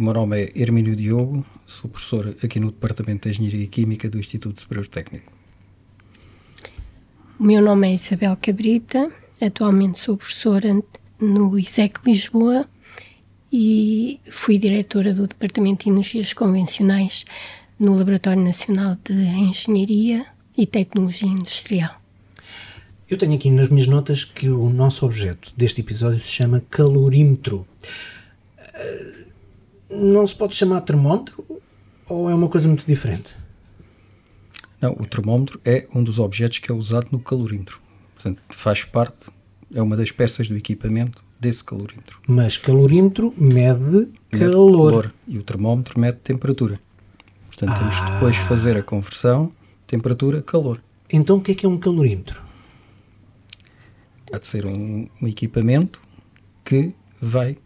O meu nome é Hermínio Diogo, sou professor aqui no Departamento de Engenharia Química do Instituto Superior Técnico. O meu nome é Isabel Cabrita, atualmente sou professora no ISEC Lisboa e fui diretora do Departamento de Energias Convencionais no Laboratório Nacional de Engenharia e Tecnologia Industrial. Eu tenho aqui nas minhas notas que o nosso objeto deste episódio se chama calorímetro. Não se pode chamar termómetro ou é uma coisa muito diferente? Não, o termómetro é um dos objetos que é usado no calorímetro. Portanto, faz parte, é uma das peças do equipamento desse calorímetro. Mas calorímetro mede, mede calor. calor. E o termómetro mede temperatura. Portanto, ah. temos que depois fazer a conversão temperatura-calor. Então o que é que é um calorímetro? Há de ser um, um equipamento que vai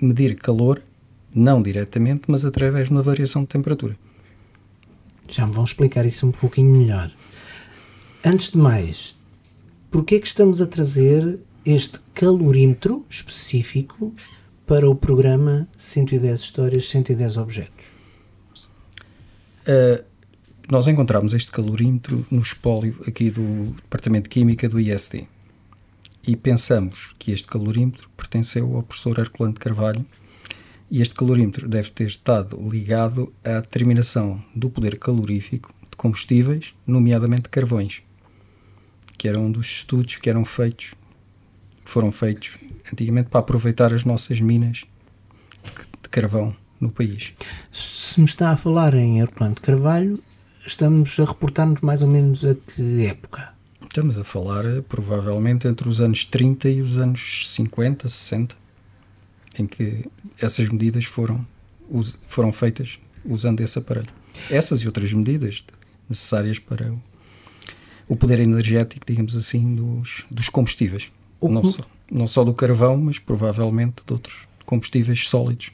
medir calor, não diretamente, mas através de uma variação de temperatura. Já me vão explicar isso um pouquinho melhor. Antes de mais, porquê é que estamos a trazer este calorímetro específico para o programa 110 Histórias, 110 Objetos? Uh, nós encontramos este calorímetro no espólio aqui do Departamento de Química do ISD e pensamos que este calorímetro pertenceu ao professor Herculano de Carvalho e este calorímetro deve ter estado ligado à determinação do poder calorífico de combustíveis, nomeadamente carvões, que era um dos estudos que eram feitos, foram feitos antigamente para aproveitar as nossas minas de carvão no país. Se me está a falar em Herculano de Carvalho, estamos a reportar-nos mais ou menos a que época? Estamos a falar provavelmente entre os anos 30 e os anos 50, 60, em que essas medidas foram, foram feitas usando esse aparelho. Essas e outras medidas necessárias para o, o poder energético, digamos assim, dos, dos combustíveis. Não só, não só do carvão, mas provavelmente de outros combustíveis sólidos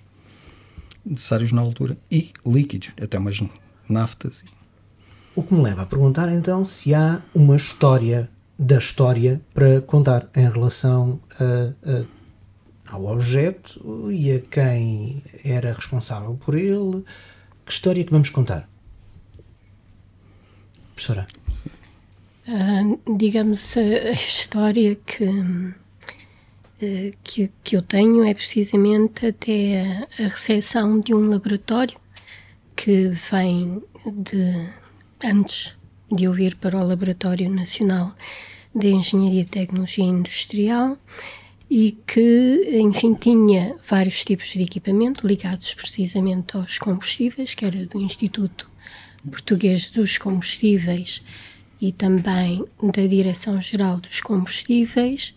necessários na altura e líquidos, até umas naftas. O que me leva a perguntar então se há uma história da história para contar em relação a, a, ao objeto e a quem era responsável por ele. Que história é que vamos contar? Professora? Uh, digamos, a história que eh, que, que eu tenho é precisamente até a, a recepção de um laboratório que vem de antes de eu vir para o Laboratório Nacional de Engenharia e Tecnologia Industrial e que, enfim, tinha vários tipos de equipamento ligados precisamente aos combustíveis, que era do Instituto Português dos Combustíveis e também da Direção-Geral dos Combustíveis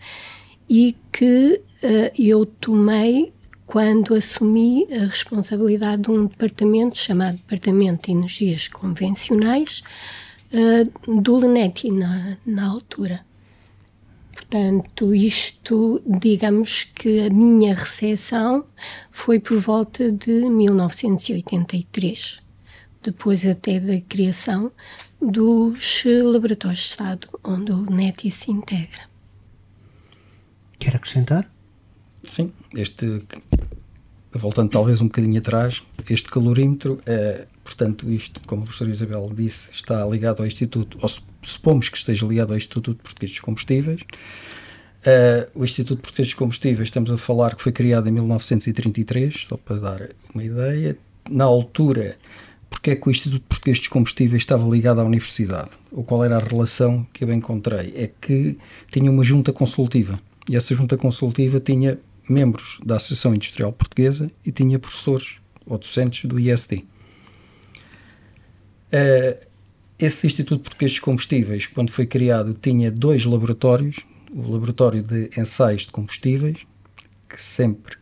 e que uh, eu tomei quando assumi a responsabilidade de um departamento chamado Departamento de Energias Convencionais uh, do LENETI na, na altura. Portanto, isto, digamos que a minha recepção foi por volta de 1983, depois até da criação dos laboratórios de Estado, onde o LENETI se integra. Quer acrescentar? Sim, este, voltando talvez um bocadinho atrás, este calorímetro, é, portanto, isto, como a professora Isabel disse, está ligado ao Instituto, ou supomos que esteja ligado ao Instituto Português dos Combustíveis. Uh, o Instituto Português dos Combustíveis, estamos a falar que foi criado em 1933, só para dar uma ideia. Na altura, porque é que o Instituto Português dos Combustíveis estava ligado à universidade? Ou qual era a relação que eu encontrei? É que tinha uma junta consultiva e essa junta consultiva tinha membros da Associação Industrial Portuguesa e tinha professores ou docentes do ISD. Eh, esse Instituto Português de Combustíveis, quando foi criado, tinha dois laboratórios: o Laboratório de Ensaios de Combustíveis, que sempre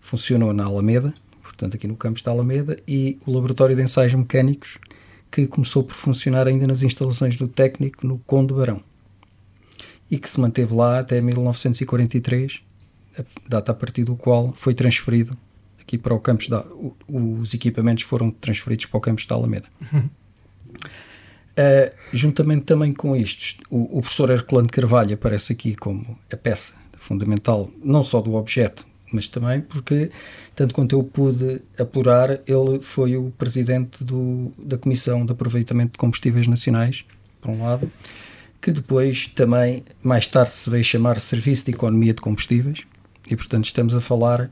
funcionou na Alameda, portanto, aqui no campus da Alameda, e o Laboratório de Ensaios Mecânicos, que começou por funcionar ainda nas instalações do técnico no Conde Barão e que se manteve lá até 1943, a data a partir do qual foi transferido aqui para o campus da. Os equipamentos foram transferidos para o campus da Alameda. Uhum. Uh, juntamente também com estes, o, o professor Herculano Carvalho aparece aqui como a peça fundamental, não só do objeto, mas também porque, tanto quanto eu pude apurar, ele foi o presidente do, da Comissão de Aproveitamento de Combustíveis Nacionais, por um lado, que depois também, mais tarde, se veio chamar Serviço de Economia de Combustíveis, e portanto estamos a falar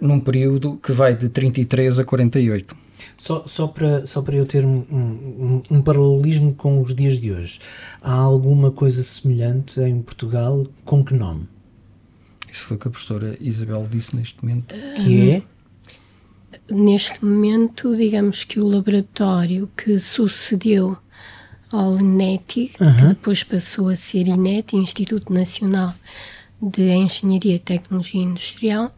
num período que vai de 33 a 48. Só, só, para, só para eu ter um, um, um, paralelismo com os dias de hoje, há alguma coisa semelhante em Portugal? Com que nome? Isso foi o que a professora Isabel disse neste momento. Que é? Neste momento, digamos que o laboratório que sucedeu ao INETI, uhum. que depois passou a ser INET, Instituto Nacional de Engenharia e Tecnologia Industrial,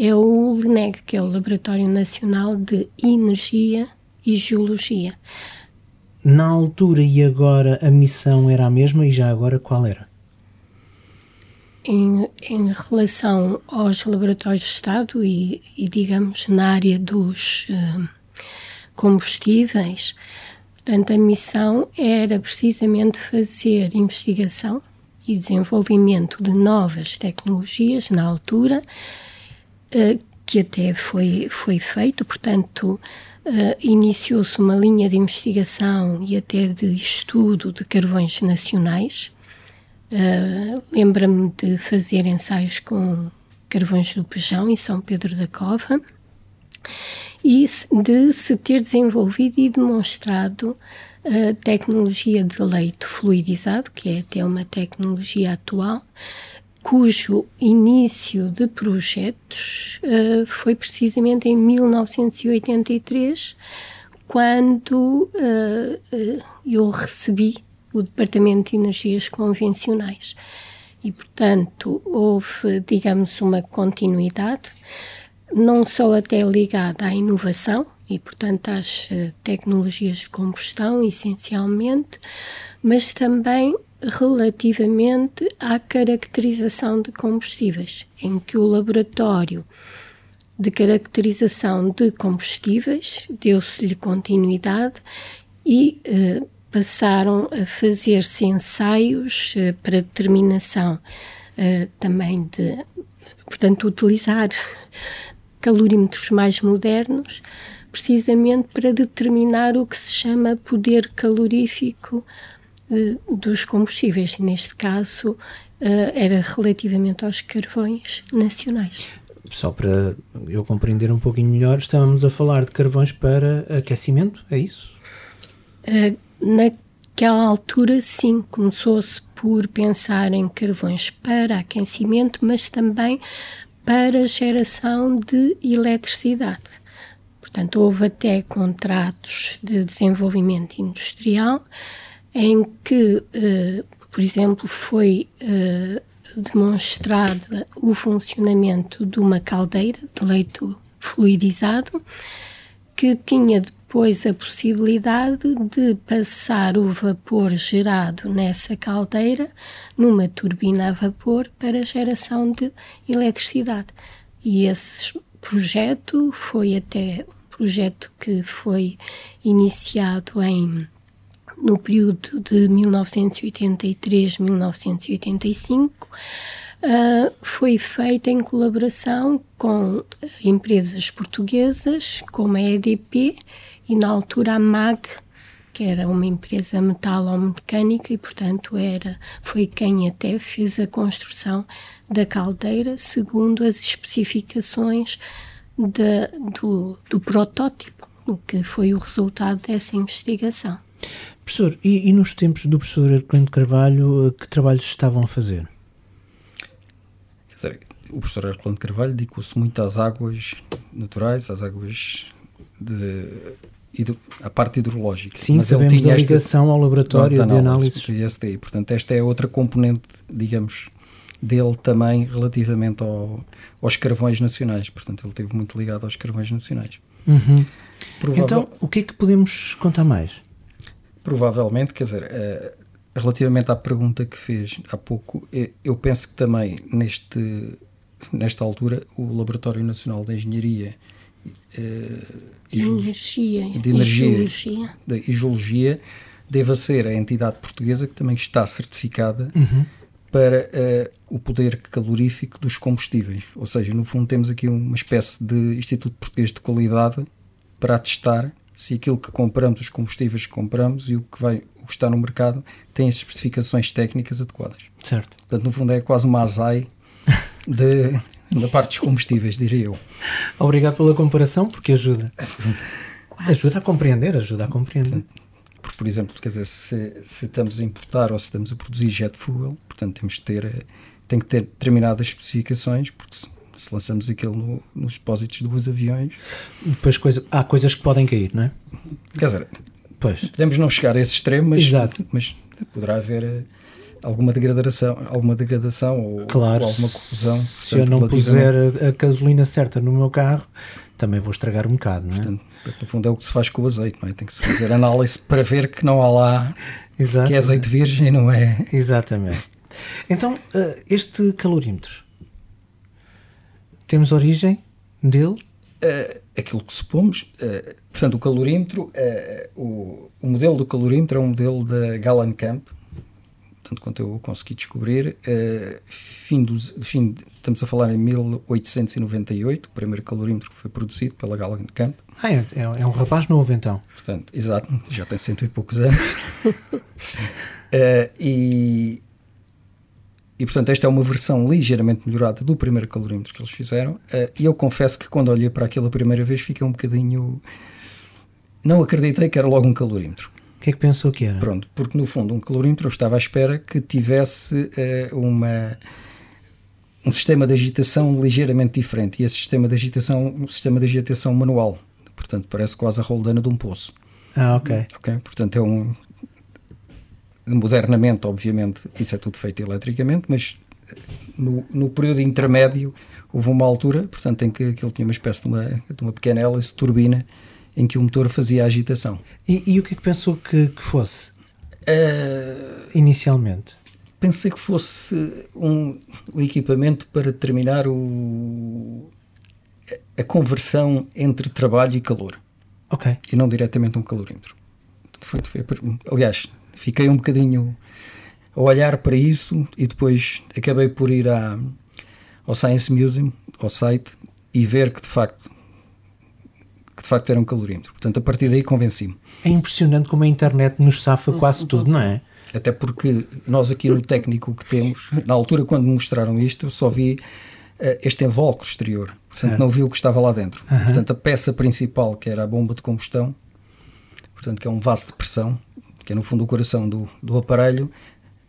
é o LNEG, que é o Laboratório Nacional de Energia e Geologia. Na altura e agora a missão era a mesma e já agora qual era? Em, em relação aos laboratórios de Estado e, e digamos, na área dos uh, combustíveis, portanto, a missão era precisamente fazer investigação e desenvolvimento de novas tecnologias na altura, que até foi, foi feito, portanto, uh, iniciou-se uma linha de investigação e até de estudo de carvões nacionais. Uh, Lembra-me de fazer ensaios com carvões do Pejão em São Pedro da Cova e de se ter desenvolvido e demonstrado a tecnologia de leito fluidizado, que é até uma tecnologia atual, cujo início de projetos uh, foi precisamente em 1983, quando uh, eu recebi o Departamento de Energias Convencionais. E, portanto, houve, digamos, uma continuidade, não só até ligada à inovação, e, portanto, às tecnologias de combustão, essencialmente, mas também relativamente à caracterização de combustíveis, em que o laboratório de caracterização de combustíveis deu-se-lhe continuidade e eh, passaram a fazer-se ensaios eh, para determinação eh, também de, portanto, utilizar calorímetros mais modernos precisamente para determinar o que se chama poder calorífico dos combustíveis. Neste caso, eh, era relativamente aos carvões nacionais. Só para eu compreender um pouquinho melhor, estávamos a falar de carvões para aquecimento, é isso? Uh, naquela altura, sim, começou-se por pensar em carvões para aquecimento, mas também para geração de eletricidade. Portanto, houve até contratos de desenvolvimento industrial em que, eh, por exemplo, foi eh, demonstrado o funcionamento de uma caldeira de leito fluidizado que tinha depois a possibilidade de passar o vapor gerado nessa caldeira numa turbina a vapor para geração de eletricidade. E esse projeto foi até projeto que foi iniciado em no período de 1983-1985, uh, foi feito em colaboração com empresas portuguesas, como a EDP e na altura a MAG, que era uma empresa metalomecânica e, portanto, era, foi quem até fez a construção da caldeira segundo as especificações de, do, do protótipo, que foi o resultado dessa investigação. Professor, e, e nos tempos do professor Herculano Carvalho, que trabalhos estavam a fazer? Quer dizer, o professor Herculano Carvalho dedicou-se muito às águas naturais, às águas de, à parte hidrológica. Sim, mas sabemos ele tinha da ligação esta, ao laboratório de análise. De Portanto, esta é outra componente, digamos, dele também relativamente ao, aos carvões nacionais. Portanto, ele esteve muito ligado aos carvões nacionais. Uhum. Provável... Então, o que é que podemos contar mais? Provavelmente, quer dizer, uh, relativamente à pergunta que fez há pouco, eh, eu penso que também neste, nesta altura o Laboratório Nacional de Engenharia uh, e, energia, de energia e geologia. De, e geologia deva ser a entidade portuguesa que também está certificada uhum. para uh, o poder calorífico dos combustíveis. Ou seja, no fundo temos aqui uma espécie de Instituto Português de Qualidade para atestar se aquilo que compramos, os combustíveis que compramos e o que, vai, o que está no mercado tem as especificações técnicas adequadas. Certo. Portanto, no fundo é quase uma ASAI de, da parte dos combustíveis, diria eu. Obrigado pela comparação, porque ajuda. Ajuda a compreender, ajuda a compreender. Porque, por exemplo, quer dizer, se, se, estamos a importar ou se estamos a produzir jet fuel, portanto temos que ter, tem que ter determinadas especificações, porque se, se lançamos aquilo no, nos depósitos dos aviões... Depois coisa, há coisas que podem cair, não é? Quer dizer, pois. podemos não chegar a esse extremo, mas, Exato. mas poderá haver eh, alguma degradação, alguma degradação ou, claro, ou alguma confusão. Se portanto, eu não puser a, a gasolina certa no meu carro, também vou estragar um bocado, não é? Portanto, no fundo é o que se faz com o azeite, não é? Tem que se fazer análise para ver que não há lá que é azeite virgem, não é? Exatamente. Então, eh, este calorímetro, temos origem dele? Uh, aquilo que supomos, uh, portanto, o calorímetro, uh, o, o, modelo do calorímetro é um modelo da Gallenkamp, tanto quanto eu consegui descobrir, fim dos, fim, estamos a falar em 1898, o primeiro calorímetro que foi produzido pela Gallenkamp. Ah, é, é, é um rapaz novo então. Portanto, exato, já tem cento e poucos anos. e, e, portanto, esta é uma versão ligeiramente melhorada do primeiro calorímetro que eles fizeram. Uh, e eu confesso que quando olhei para aquilo a primeira vez fiquei um bocadinho... Não acreditei que era logo um calorímetro. O que é que pensou que era? Pronto, porque no fundo um calorímetro eu estava à espera que tivesse uh, uma, um sistema de agitação ligeiramente diferente. E esse sistema de agitação, um sistema de agitação manual. Portanto, parece quase a roldana de um poço. Ah, ok. Ok, portanto é um... Modernamente, obviamente, isso é tudo feito eletricamente, mas no, no período intermédio houve uma altura, portanto, em que aquilo tinha uma espécie de uma, de uma pequena hélice, turbina, em que o motor fazia agitação. E, e o que é que pensou que, que fosse? Uh, Inicialmente? Pensei que fosse um, um equipamento para determinar o, a conversão entre trabalho e calor. Ok. E não diretamente um calorímetro. Foi, foi, aliás, fiquei um bocadinho a olhar para isso e depois acabei por ir à, ao Science Museum, ao site, e ver que de facto que de facto era um calorímetro. Portanto, a partir daí convenci-me. É impressionante como a internet nos safa quase tudo, não é? Até porque nós aqui no técnico que temos, na altura quando me mostraram isto, eu só vi uh, este invólucro exterior. Portanto, é. não vi o que estava lá dentro. Uhum. Portanto, a peça principal, que era a bomba de combustão, portanto, que é um vaso de pressão, que é no fundo o coração do, do aparelho,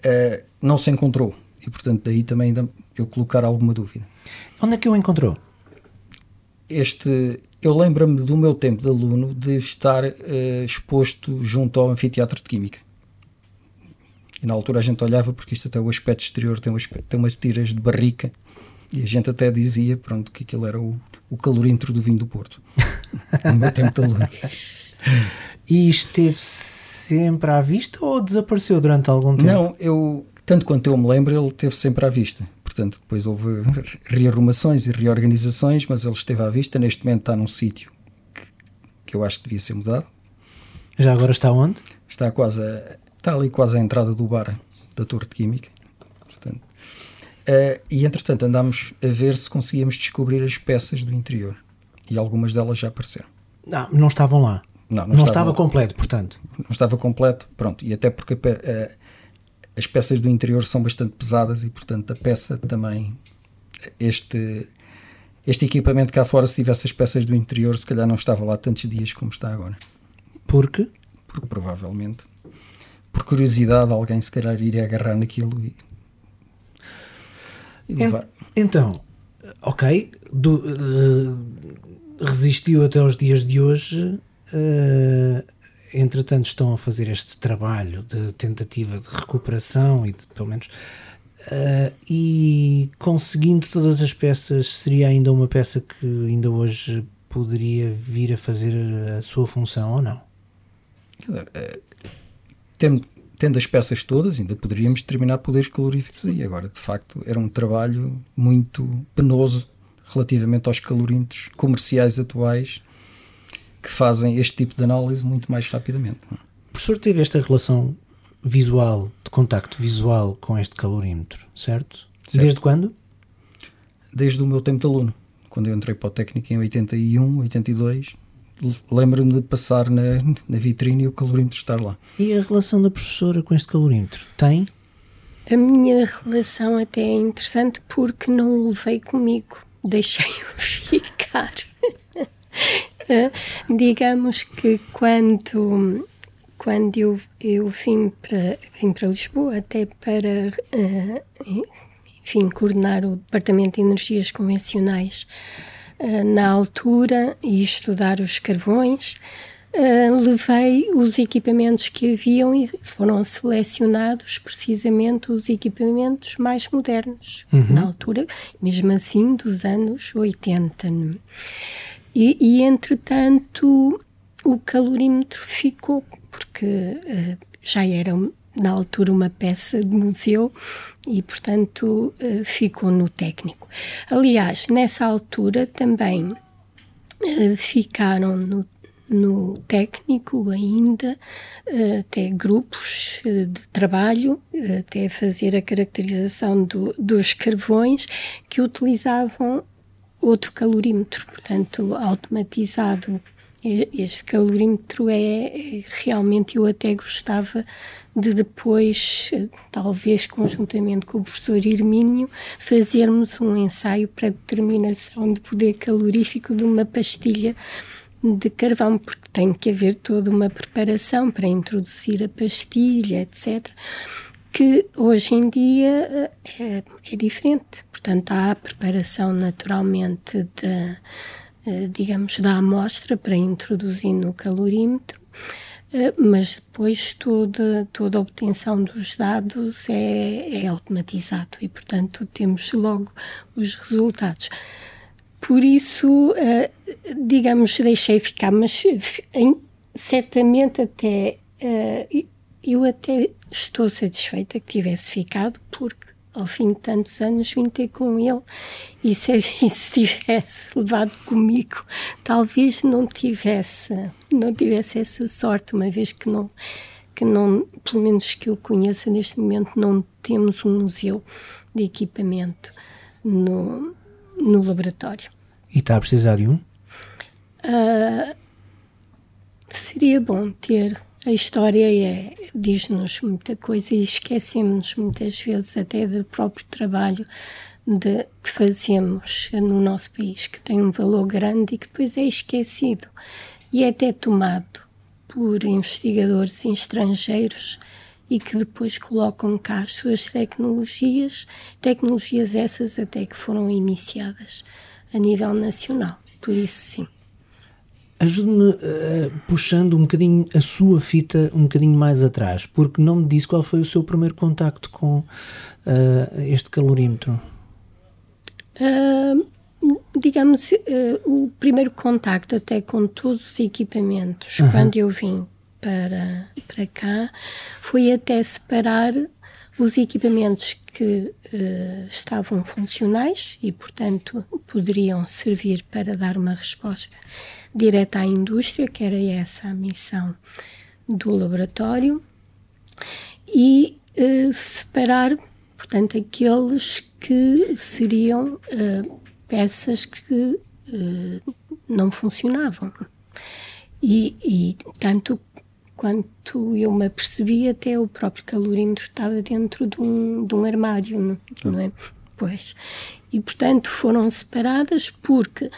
uh, não se encontrou. E, portanto, daí também eu colocar alguma dúvida. Onde é que o encontrou? Este, eu lembro-me do meu tempo de aluno de estar uh, exposto junto ao anfiteatro de Química. E na altura a gente olhava, porque isto até o aspecto exterior tem, um aspecto, tem umas tiras de barrica, e a gente até dizia pronto, que aquilo era o, o calorímetro do vinho do Porto. no meu tempo de aluno. E esteve sempre à vista ou desapareceu durante algum tempo? Não, eu, tanto quanto eu me lembro, ele esteve sempre à vista portanto depois houve rearrumações e reorganizações, mas ele esteve à vista, neste momento está num sítio que, que, eu acho que devia ser mudado. Já agora está onde? Está quase a, está ali quase à entrada do bar da Torre de Química, portanto. Uh, e entretanto andámos a ver se conseguíamos descobrir as peças do interior e algumas delas já apareceram. Não, não estavam lá. Não, não, não estava completo, portanto. Não estava completo, pronto. E até porque a, as peças do interior são bastante pesadas e, portanto, a peça também, este, este equipamento cá fora, se tivesse as peças do interior, se calhar não estava lá tantos dias como está agora. Porque? Porque provavelmente, por curiosidade, alguém se calhar iria agarrar naquilo e, e levar. Então, ok, do, uh, resistiu até os dias de hoje. Uh, entretanto estão a fazer este trabalho de tentativa de recuperação e de, pelo menos uh, e conseguindo todas as peças seria ainda uma peça que ainda hoje poderia vir a fazer a sua função ou não? Uh, tendo, tendo as peças todas ainda poderíamos determinar poderes caloríficos e agora de facto era um trabalho muito penoso relativamente aos calorímetros comerciais atuais que fazem este tipo de análise muito mais rapidamente. O professor teve esta relação visual, de contacto visual com este calorímetro, certo? Certo. Desde quando? Desde o meu tempo de aluno. Quando eu entrei para o técnico em 81, 82, lembro-me de passar na, na vitrine e o calorímetro estar lá. E a relação da professora com este calorímetro? Tem? A minha relação até é interessante porque não o levei comigo, deixei-o ficar. Digamos que quando, quando eu, eu vim, para, vim para Lisboa, até para uh, enfim, coordenar o Departamento de Energias Convencionais uh, na altura e estudar os carvões, Uh, levei os equipamentos que haviam e foram selecionados precisamente os equipamentos mais modernos, uhum. na altura, mesmo assim, dos anos 80. E, e entretanto, o calorímetro ficou, porque uh, já era na altura uma peça de museu e, portanto, uh, ficou no técnico. Aliás, nessa altura também ficaram no no técnico ainda, até grupos de trabalho, até fazer a caracterização do, dos carvões que utilizavam outro calorímetro, portanto, automatizado. Este calorímetro é, é realmente eu até gostava de depois, talvez conjuntamente com o professor Irmínio, fazermos um ensaio para determinação de poder calorífico de uma pastilha de carvão, porque tem que haver toda uma preparação para introduzir a pastilha, etc. Que hoje em dia é, é diferente. Portanto, há a preparação naturalmente da, eh, digamos, da amostra para introduzir no calorímetro, eh, mas depois toda, toda a obtenção dos dados é, é automatizado e, portanto, temos logo os resultados. Por isso, digamos, deixei ficar, mas certamente até eu até estou satisfeita que tivesse ficado, porque ao fim de tantos anos vim ter com ele e se, e se tivesse levado comigo, talvez não tivesse, não tivesse essa sorte, uma vez que não, que não, pelo menos que eu conheça neste momento, não temos um museu de equipamento no, no laboratório. E está a precisar de um? Uh, seria bom ter. A história é, diz-nos muita coisa e esquecemos muitas vezes até do próprio trabalho de, que fazemos no nosso país, que tem um valor grande e que depois é esquecido e é até tomado por investigadores estrangeiros e que depois colocam cá as suas tecnologias, tecnologias essas até que foram iniciadas a nível nacional. Por isso, sim. Ajude-me uh, puxando um bocadinho a sua fita um bocadinho mais atrás, porque não me disse qual foi o seu primeiro contacto com uh, este calorímetro. Uh, digamos, o primeiro contacto até com todos os equipamentos, -huh. quando eu vim para, para cá, foi até separar os equipamentos que uh, estavam funcionais e, portanto, poderiam servir para dar uma resposta direta à indústria, que era essa a missão do laboratório, e uh, separar, portanto, aqueles que seriam uh, peças que não funcionavam. E, e tanto quanto eu me apercebi, até o próprio calorímetro estava dentro de um, de um armário, não, não é? Pois. E, portanto, foram separadas porque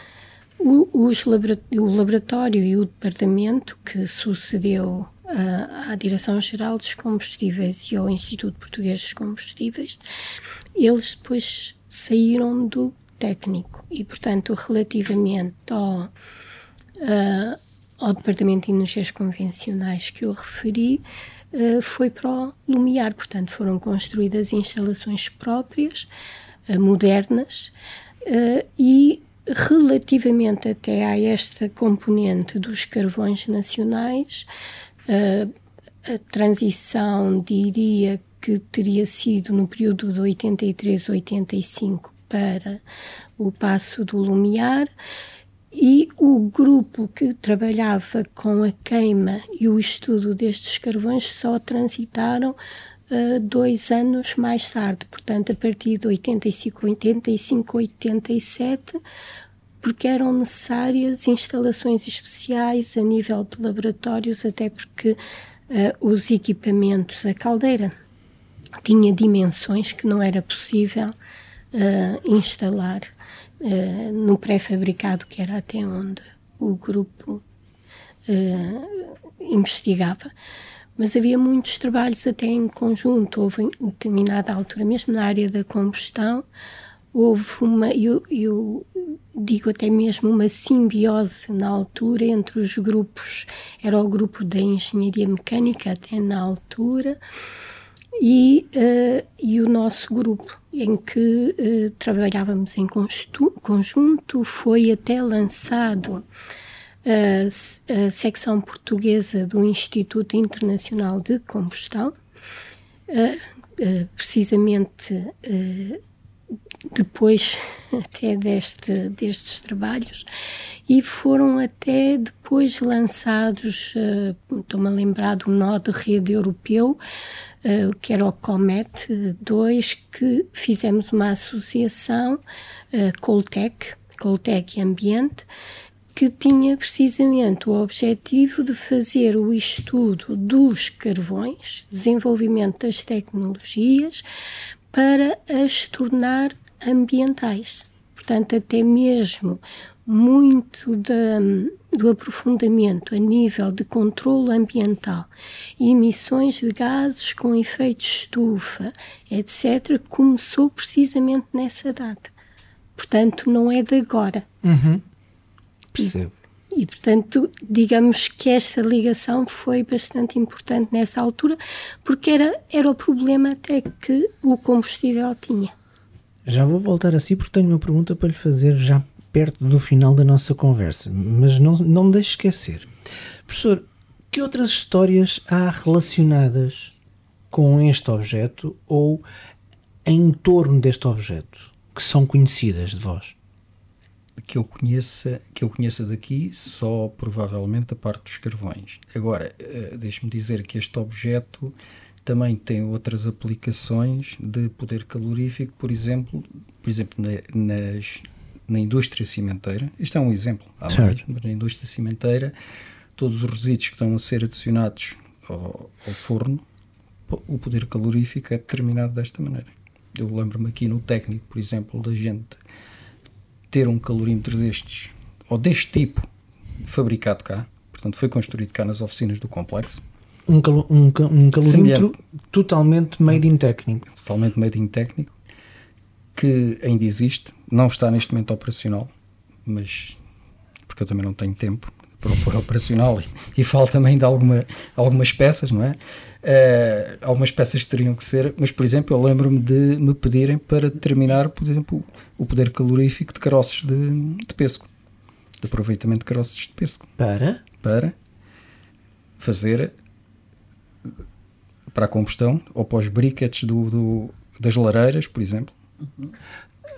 o, os o laboratório e o departamento que sucedeu à, à Direção-Geral dos Combustíveis e ao Instituto Português dos Combustíveis, eles depois saíram do técnico e, portanto, relativamente ao, uh, ao Departamento de Energias Convencionais que eu referi, uh, foi para o Lumiar. Portanto, foram construídas instalações próprias, uh, modernas, e relativamente até a esta componente dos carvões nacionais, a transição, diria que teria sido no período de 83-85 para o passo do Lumiar, e o grupo que trabalhava com a queima e o estudo destes carvões só transitaram uh, dois anos mais tarde, portanto, a partir de 85, 85, 87, porque eram necessárias instalações especiais a nível de laboratórios, até porque uh, os equipamentos, a caldeira tinha dimensões que não era possível uh, instalar uh, no pré-fabricado, que era até onde o grupo investigava. Mas havia muitos trabalhos até em conjunto, houve em determinada altura, mesmo na área da combustão, houve uma, eu, eu, digo até mesmo uma simbiose na altura entre os grupos, era o grupo da engenharia mecânica até na altura, e, uh, e o nosso grupo, em que uh, trabalhávamos em conjunto, foi até lançado a, a secção portuguesa do Instituto Internacional de Combustão, uh, precisamente depois até deste, destes trabalhos e foram até depois lançados, estou-me a lembrar do nó de rede europeu, uh, que era o COMET 2, que fizemos uma associação, uh, Coltec, Coltec Ambiente, que tinha precisamente o objetivo de fazer o estudo dos carvões, desenvolvimento das tecnologias, para as tornar ambientais. Portanto, até mesmo muito do aprofundamento a nível de controle ambiental, emissões de gases com efeito de estufa, etc., começou precisamente nessa data. Portanto, não é de agora. Uhum. Percebo. E, e, portanto, digamos que esta ligação foi bastante importante nessa altura, porque era, era o problema até que o combustível tinha. Já vou voltar a si porque tenho uma pergunta para lhe fazer já perto do final da nossa conversa, mas não, não me deixe esquecer. Professor, que outras histórias há relacionadas com este objeto ou em torno deste objeto que são conhecidas de vós? que eu conheça que eu conheça daqui só provavelmente a parte dos carvões. Agora, uh, deixe-me dizer que este objeto também tem outras aplicações de poder calorífico, por exemplo, por exemplo na, nas, na indústria cimenteira. Isto é um exemplo, há mais, na indústria cimenteira, todos os resíduos que estão a ser adicionados ao, ao forno, o poder calorífico é determinado desta maneira. Eu lembro-me aqui no técnico, por exemplo, da gente ter um calorímetro destes, ou deste tipo, fabricado cá, portanto foi construído cá nas oficinas do complexo. Um, um, um calorímetro totalmente made in técnico. Totalmente made in técnico, que ainda existe, não está neste momento operacional, mas porque eu também não tenho tempo para o pôr operacional e, e falta-me ainda alguma, algumas peças, não é? Uh, algumas peças teriam que ser, mas por exemplo, eu lembro-me de me pedirem para determinar, por exemplo, o poder calorífico de caroços de, de pesco, de aproveitamento de caroços de pesco. Para? Para fazer para a combustão ou para os briquetes do, do das lareiras, por exemplo.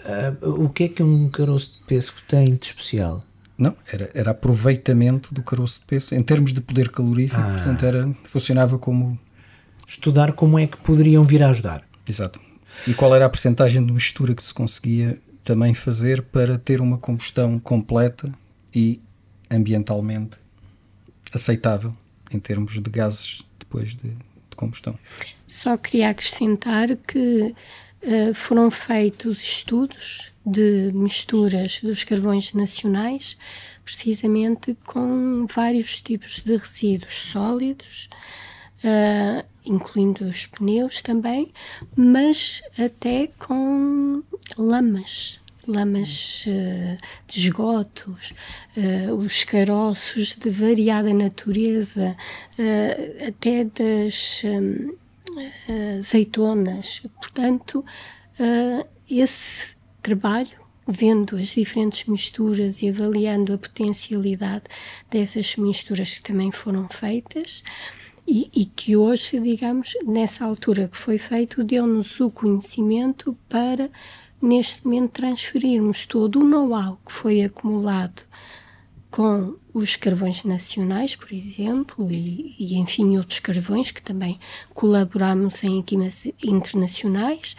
Uh, o que é que um caroço de pesco tem de especial? Não, era, era aproveitamento do caroço de pesco em termos de poder calorífico, ah. portanto era, funcionava como estudar como é que poderiam vir a ajudar. Exato. E qual era a percentagem de mistura que se conseguia também fazer para ter uma combustão completa e ambientalmente aceitável em termos de gases depois de, de combustão. Só queria acrescentar que uh, foram feitos estudos de misturas dos carvões nacionais, precisamente com vários tipos de resíduos sólidos, uh, incluindo os pneus também, mas até com lamas, lamas uh, de esgotos, os caroços de variada natureza, até das azeitonas. Portanto, esse trabalho vendo as diferentes misturas e avaliando a potencialidade dessas misturas que também foram feitas, e, e, que hoje, digamos, nessa altura que foi feito, deu-nos o conhecimento para, neste momento, transferirmos todo o know-how que foi acumulado com os carvões nacionais, por exemplo, e, e, enfim outros carvões que também colaboramos em equipas internacionais,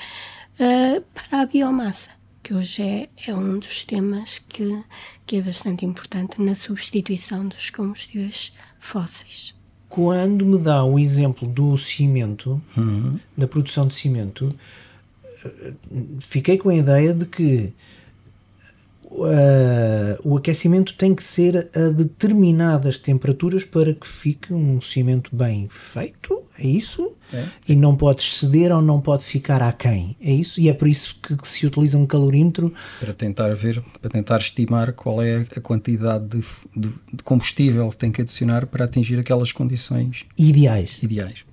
uh, para a biomassa, que hoje é, é um dos temas que, que é bastante importante na substituição dos combustíveis fósseis. Quando me dá o exemplo do cimento, uhum. da produção de cimento, eh, fiquei com a ideia de que uh, o aquecimento tem que ser a determinadas temperaturas para que fique um cimento bem feito, é isso? É. E não pode exceder ou não pode ficar aquém, é isso? E é por isso que, que, se utiliza um calorímetro? Para tentar ver, para tentar estimar qual é a quantidade de, de, de combustível que tem que adicionar para atingir aquelas condições ideais. ideais.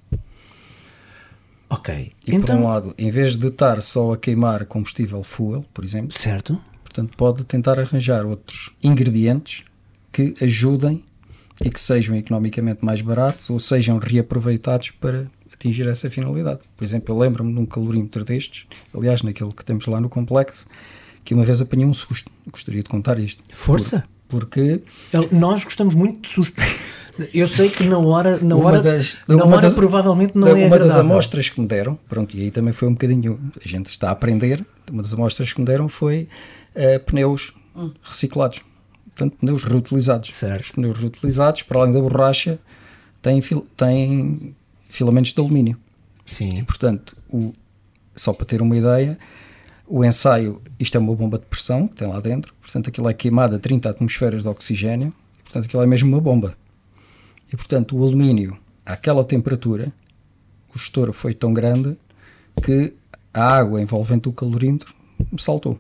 Ok. E então... por um lado, em vez de estar só a queimar combustível fuel, por exemplo, certo Portanto, pode tentar arranjar outros ingredientes que ajudem e que sejam economicamente mais baratos ou sejam reaproveitados para atingir essa finalidade. Por exemplo, eu lembro-me de um calorímetro destes, aliás, naquele que temos lá no complexo, que uma vez apanhei um susto. Gostaria de contar isto. Força! Por, porque. Nós gostamos muito de susto. Eu sei que na hora, na hora, das, na hora das, provavelmente não é Uma agradável. das amostras que me deram, pronto, e aí também foi um bocadinho, a gente está a aprender, uma das amostras que me deram foi uh, pneus reciclados. Portanto, pneus reutilizados. Certo. Os pneus reutilizados, para além da borracha, têm, fil têm filamentos de alumínio. Sim. E, portanto, o, só para ter uma ideia, o ensaio, isto é uma bomba de pressão que tem lá dentro, portanto, aquilo é queimado a 30 atmosferas de oxigênio, portanto, aquilo é mesmo uma bomba. E, portanto, o alumínio, àquela temperatura, o estouro foi tão grande que a água envolvente o calorímetro saltou.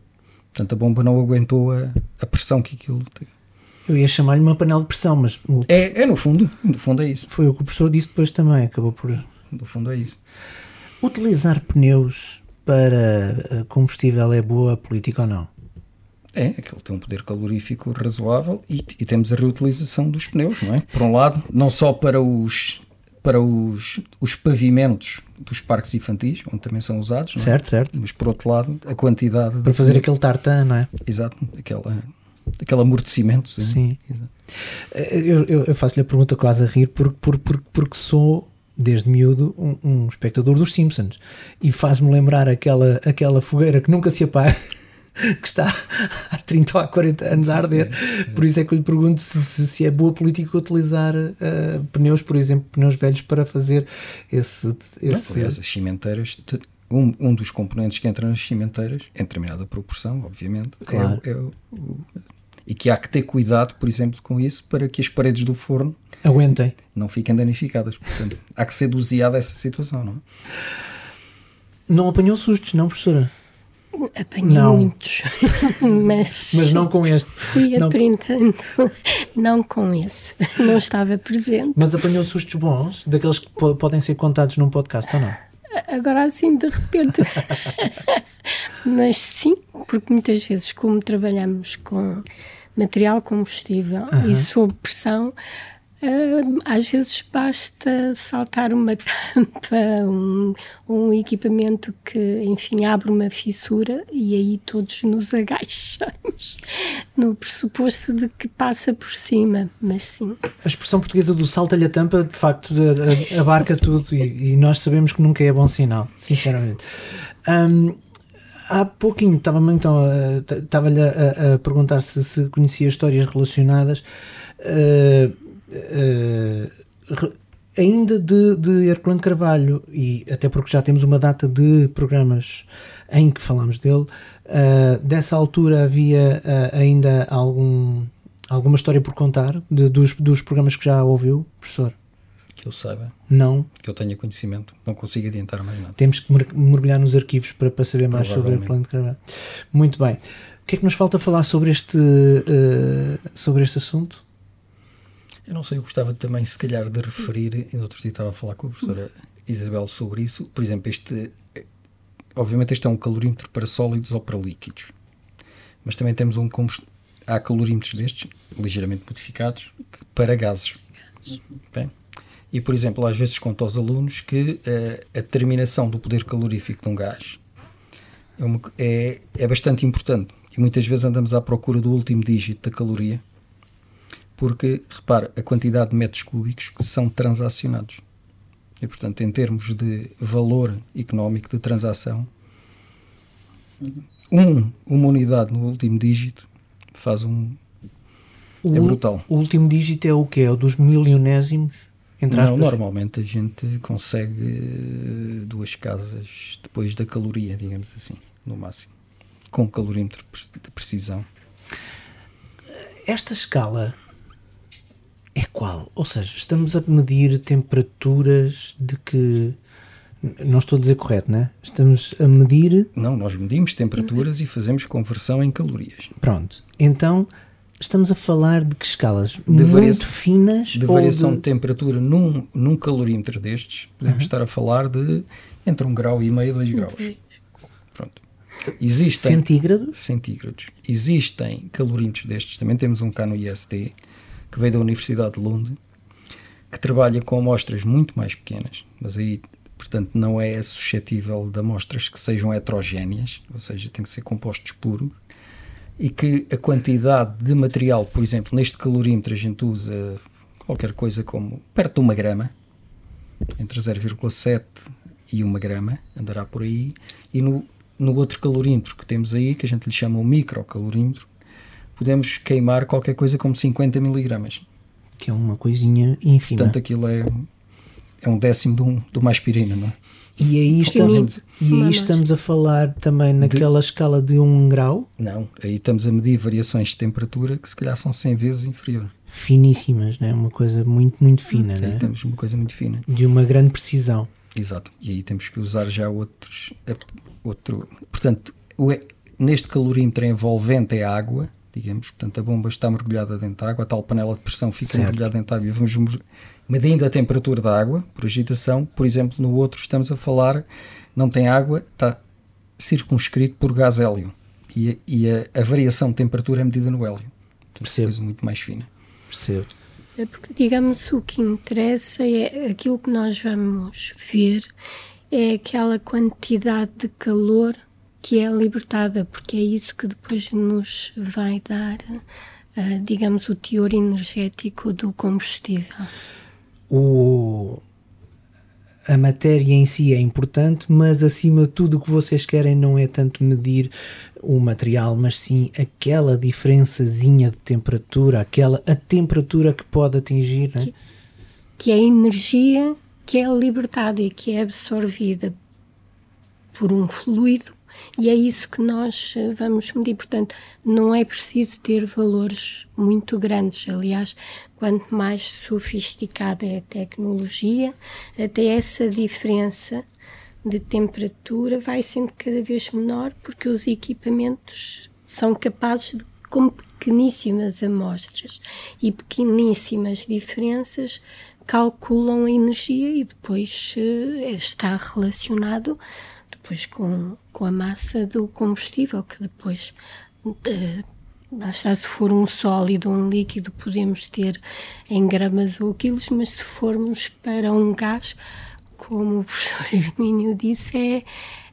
Portanto, a bomba não aguentou a, a pressão que aquilo tem. Eu ia chamar-lhe uma panela de pressão, mas. O... É, é, no fundo. No fundo é isso. Foi o que o professor disse depois também, acabou por. No fundo é isso. Utilizar pneus para eh, combustível é boa política ou não? É, aquele tem um poder calorífico razoável e, e, temos a reutilização dos pneus, não é? Por um lado, não só para os, para os, os pavimentos dos parques infantis, onde também são usados, é? certo, certo. Mas por outro lado, a quantidade para fazer aquele tartan, não é? Exato, aquela aquele amortecimento. Sim. sim. Eu, eu, eu faço-lhe a pergunta quase a rir porque, porque, porque sou desde miúdo um, um espectador dos Simpsons e faz-me lembrar aquela, aquela fogueira que nunca se apaga que está há 30 ou há 40 anos a arder. Por isso é que eu lhe pergunto se, se é boa política utilizar uh, pneus, por exemplo, pneus velhos para fazer esse. esse... Não, aliás, as cimenteiras. Um, um dos componentes que entra nas cimenteiras, em determinada proporção, obviamente, é claro. é, é o, o, e que há que ter cuidado, por exemplo, com isso para que as paredes do forno aguentem, não fiquem danificadas. Portanto, há que ser doseada essa situação, não é? Não apanhou sustos, não, professora? Apanhei não. muitos, mas, mas não com este. Fui não. aprendendo, não com esse, não estava presente. Mas apanhou sustos bons, daqueles que podem ser contados num podcast ou não? Agora assim, de repente. mas sim, porque muitas vezes, como trabalhamos com material combustível e sob pressão, às vezes basta saltar uma tampa, um, um, equipamento que, enfim, abre uma fissura e aí todos nos agachamos no pressuposto de que passa por cima, mas sim. A expressão portuguesa do salta-lhe a tampa, de facto, abarca tudo e, e, nós sabemos que nunca é bom sinal, sinceramente. Um, há pouquinho estava-me então, estava-lhe a, a, perguntar se, se conhecia histórias relacionadas. Uh, uh, ainda de, de Herculano Carvalho, e até porque já temos uma data de programas em que falamos dele, uh, dessa altura havia uh, ainda algum, alguma história por contar de, dos, dos programas que já ouviu, professor? Que eu saiba. Não. Que eu tenha conhecimento. Não consigo adiantar mais nada. Temos que mergulhar nos arquivos para, para saber mais sobre Herculano Carvalho. Muito bem. O que é que nos falta falar sobre este, sobre este assunto? Eu não sei, eu gostava também, se calhar, de referir, e no outro dia estava a falar com a professora Isabel sobre isso, por exemplo, este, obviamente este é um calorímetro para sólidos ou para líquidos, mas também temos um há calorímetros destes, ligeiramente modificados, para gases. Bem, e, por exemplo, às vezes conto aos alunos que uh, a determinação do poder calorífico de um gás é, uma, é, é bastante importante. E muitas vezes andamos à procura do último dígito da caloria porque, repare, a quantidade de metros cúbicos que são transacionados. E, portanto, em termos de valor económico de transação, um, uma unidade no último dígito faz um. O, é brutal. O último dígito é o que? É o dos milionésimos? Entre Não, normalmente a gente consegue duas casas depois da caloria, digamos assim, no máximo, com calorímetro de precisão. Esta escala é qual? Ou seja, estamos a medir temperaturas de que. Não estou a dizer correto, né? Estamos a medir. Não, nós medimos temperaturas e fazemos conversão em calorias. Pronto. Então, estamos a falar de que escalas? De muito variação, finas? De variação de... de... temperatura num, num calorímetro destes, podemos uhum. estar a falar de entre 1 grau e meio e 2 graus. Pronto. Existem, centígrados? Centígrados. Existem calorímetros destes, também temos um cá no IST, que veio da Universidade de Lund, que trabalha com amostras muito mais pequenas, mas aí, portanto, não é suscetível de amostras que sejam heterogéneas, ou seja, tem que ser compostos puros, e que a quantidade de material, por exemplo, neste calorímetro a gente usa qualquer coisa como perto de uma grama, entre 0,7 e uma grama, andará por aí, e no, no outro calorímetro que temos aí, que a gente lhe chama o microcalorímetro, podemos queimar qualquer coisa como 50 miligramas. Que é uma coisinha ínfima. Portanto, aquilo é, é um décimo de, um, de uma aspirina, não é? E aí, estamos, e aí estamos a falar também naquela de, escala de 1 um grau? Não, aí estamos a medir variações de temperatura que se calhar são 100 vezes inferior. Finíssimas, né? uma coisa muito, muito fina. Aí né? temos uma coisa muito fina. De uma grande precisão. Exato, e aí temos que usar já outros. Outro, portanto, o, neste calorímetro envolvente é água, digamos, portanto a bomba está mergulhada dentro da água, a tal panela de pressão fica certo. mergulhada dentro da água e vamos medindo a temperatura da água por agitação, por exemplo, no outro estamos a falar, não tem água, está circunscrito por gás hélio e, e a, a, variação de temperatura é medida no hélio. Percebo. É coisa muito mais fina. Percebo. É porque, digamos, o que interessa é aquilo que nós vamos ver é aquela quantidade de calor que é libertada, porque é isso que depois nos vai dar, uh, digamos, o teor energético do combustível. O, a matéria em si é importante, mas acima de tudo o que vocês querem não é tanto medir o material, mas sim aquela diferençazinha de temperatura, aquela a temperatura que pode atingir, né? que, que é a energia que é libertada e que é absorvida por um fluido e é isso que nós eh, vamos medir. Portanto, não é preciso ter valores muito grandes. Aliás, quanto mais sofisticada é a tecnologia, até essa diferença de temperatura vai sendo cada vez menor, porque os equipamentos são capazes de, com pequeníssimas amostras e pequeníssimas diferenças, calculam a energia e depois uh, está relacionado depois com, com a massa do combustível, que depois, uh, está, se for um sólido ou um líquido, podemos ter em gramas ou quilos, mas se formos para um gás, como o professor Hermínio disse, é,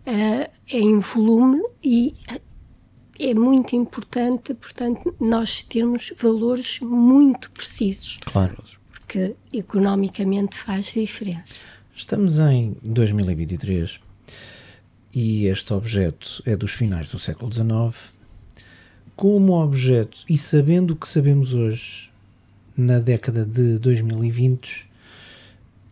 uh, é em volume e é muito importante, portanto, nós termos valores muito precisos. Claro. Porque economicamente faz diferença. Estamos em 2023 e este objeto é dos finais do século XIX, como objeto, e sabendo o que sabemos hoje, na década de 2020,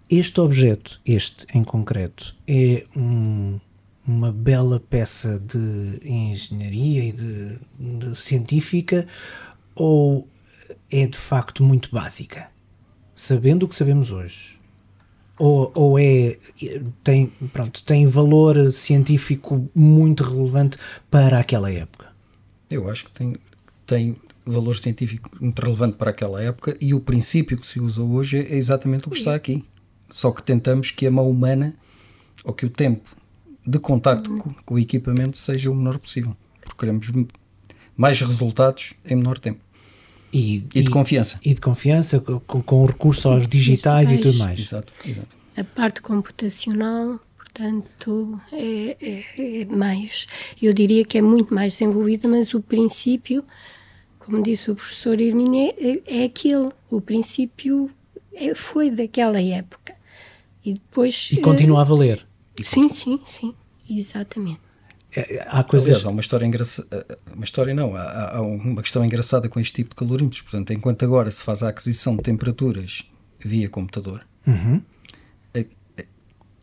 este objeto, este em concreto, é um, uma bela peça de engenharia e de, de científica ou é de facto muito básica? Sabendo o que sabemos hoje, ou, ou é tem pronto tem valor científico muito relevante para aquela época? Eu acho que tem tem valor científico muito relevante para aquela época e o princípio que se usa hoje é exatamente o que está aqui. Só que tentamos que a mão humana ou que o tempo de contacto uhum. com, com o equipamento seja o menor possível porque queremos mais resultados em menor tempo e, e, de confiança. E de confiança, com, com recurso aos digitais, e tudo mais. Exato, exato. A parte computacional, portanto, é, é, é, mais, eu diria que é muito mais desenvolvida, mas o princípio, como disse o professor Hermínio, é, é aquele. O princípio é, foi daquela época. E depois. E continua a valer. Sim, sim, sim. Exatamente. É, há coisas. Aliás, há uma história engraçada. Uma história não, há, há, uma questão engraçada com este tipo de calorímetros. Portanto, enquanto agora se faz a aquisição de temperaturas via computador, Uhum.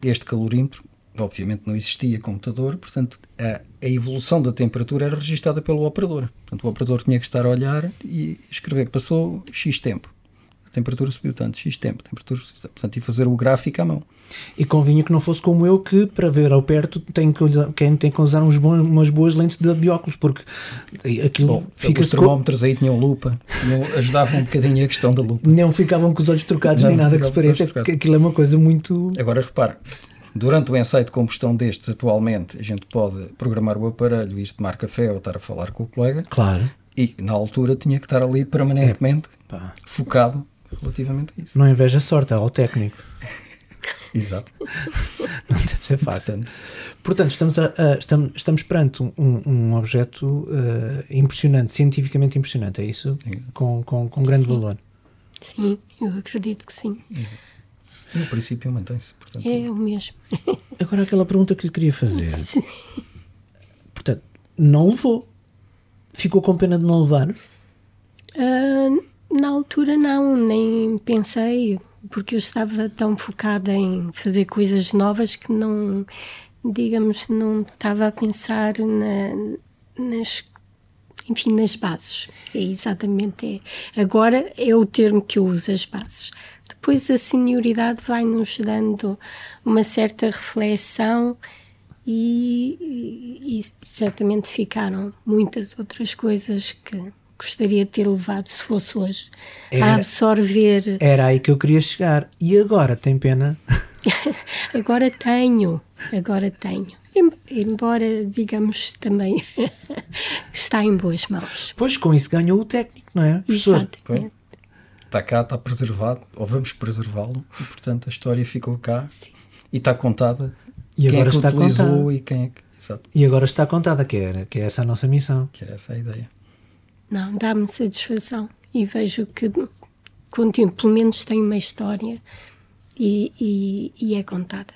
este calorímetro, obviamente, não existia computador, portanto, a, a evolução da temperatura era registada pelo operador. Portanto, o operador tinha que estar a olhar e escrever: passou X tempo. Temperatura subiu tanto, X tempo, temperatura subiu tanto. Portanto, e fazer o gráfico à mão. E convinha que não fosse como eu, que para ver ao perto tem que, quem tem que usar uns bons, umas boas lentes de, de óculos, porque aquilo Bom, fica os termómetros aí tinham lupa, ajudavam um bocadinho a questão da lupa. não ficavam com os olhos trocados Não, nem nada que se com pareça, aquilo é uma coisa muito. Agora repara, durante o ensaio de combustão destes, atualmente, a gente pode programar o aparelho, ir tomar café ou estar a falar com o colega, Claro. e na altura tinha que estar ali permanentemente Pá, focado relativamente a isso. não inveja sorte ao técnico. Exato. Não deve ser fácil. Portanto, Portanto, estamos, a- a- estamos, estamos perante um, um objeto eh, impressionante, cientificamente impressionante, é isso? Sim. Com, com, com grande valor. Sim, eu acredito que sim. no princípio mantém-se. Portanto, É o mesmo. Agora, aquela pergunta que lhe queria fazer. Portanto, não levou. Ficou com pena de não levar? Ah, na altura não, nem pensei, porque eu estava tão focada em fazer coisas novas que não, digamos, não estava a pensar na- nas, enfim, nas bases. É exatamente, é. agora é o termo que eu uso, as bases. Depois a senioridade vai-nos dando uma certa reflexão e, e- e certamente ficaram muitas outras coisas que gostaria de ter levado se fosse hoje Era- a absorver. Era aí que eu queria chegar. E agora tem pena? Agora tenho, agora tenho. Em- Embora, digamos, também está em boas mãos. Pois com isso ganhou o técnico, não é? Professor? Exatamente. está cá, está preservado, ou vamos preservá-lo, e portanto a história ficou cá Sim. e está contada. E quem agora é que está contada. e quem é que. Exato, E agora está contada, que, era, que é essa a nossa missão. que era essa a ideia. Não, dá-me satisfação e vejo que, continuo, pelo menos, tem uma história e, e- e é contada.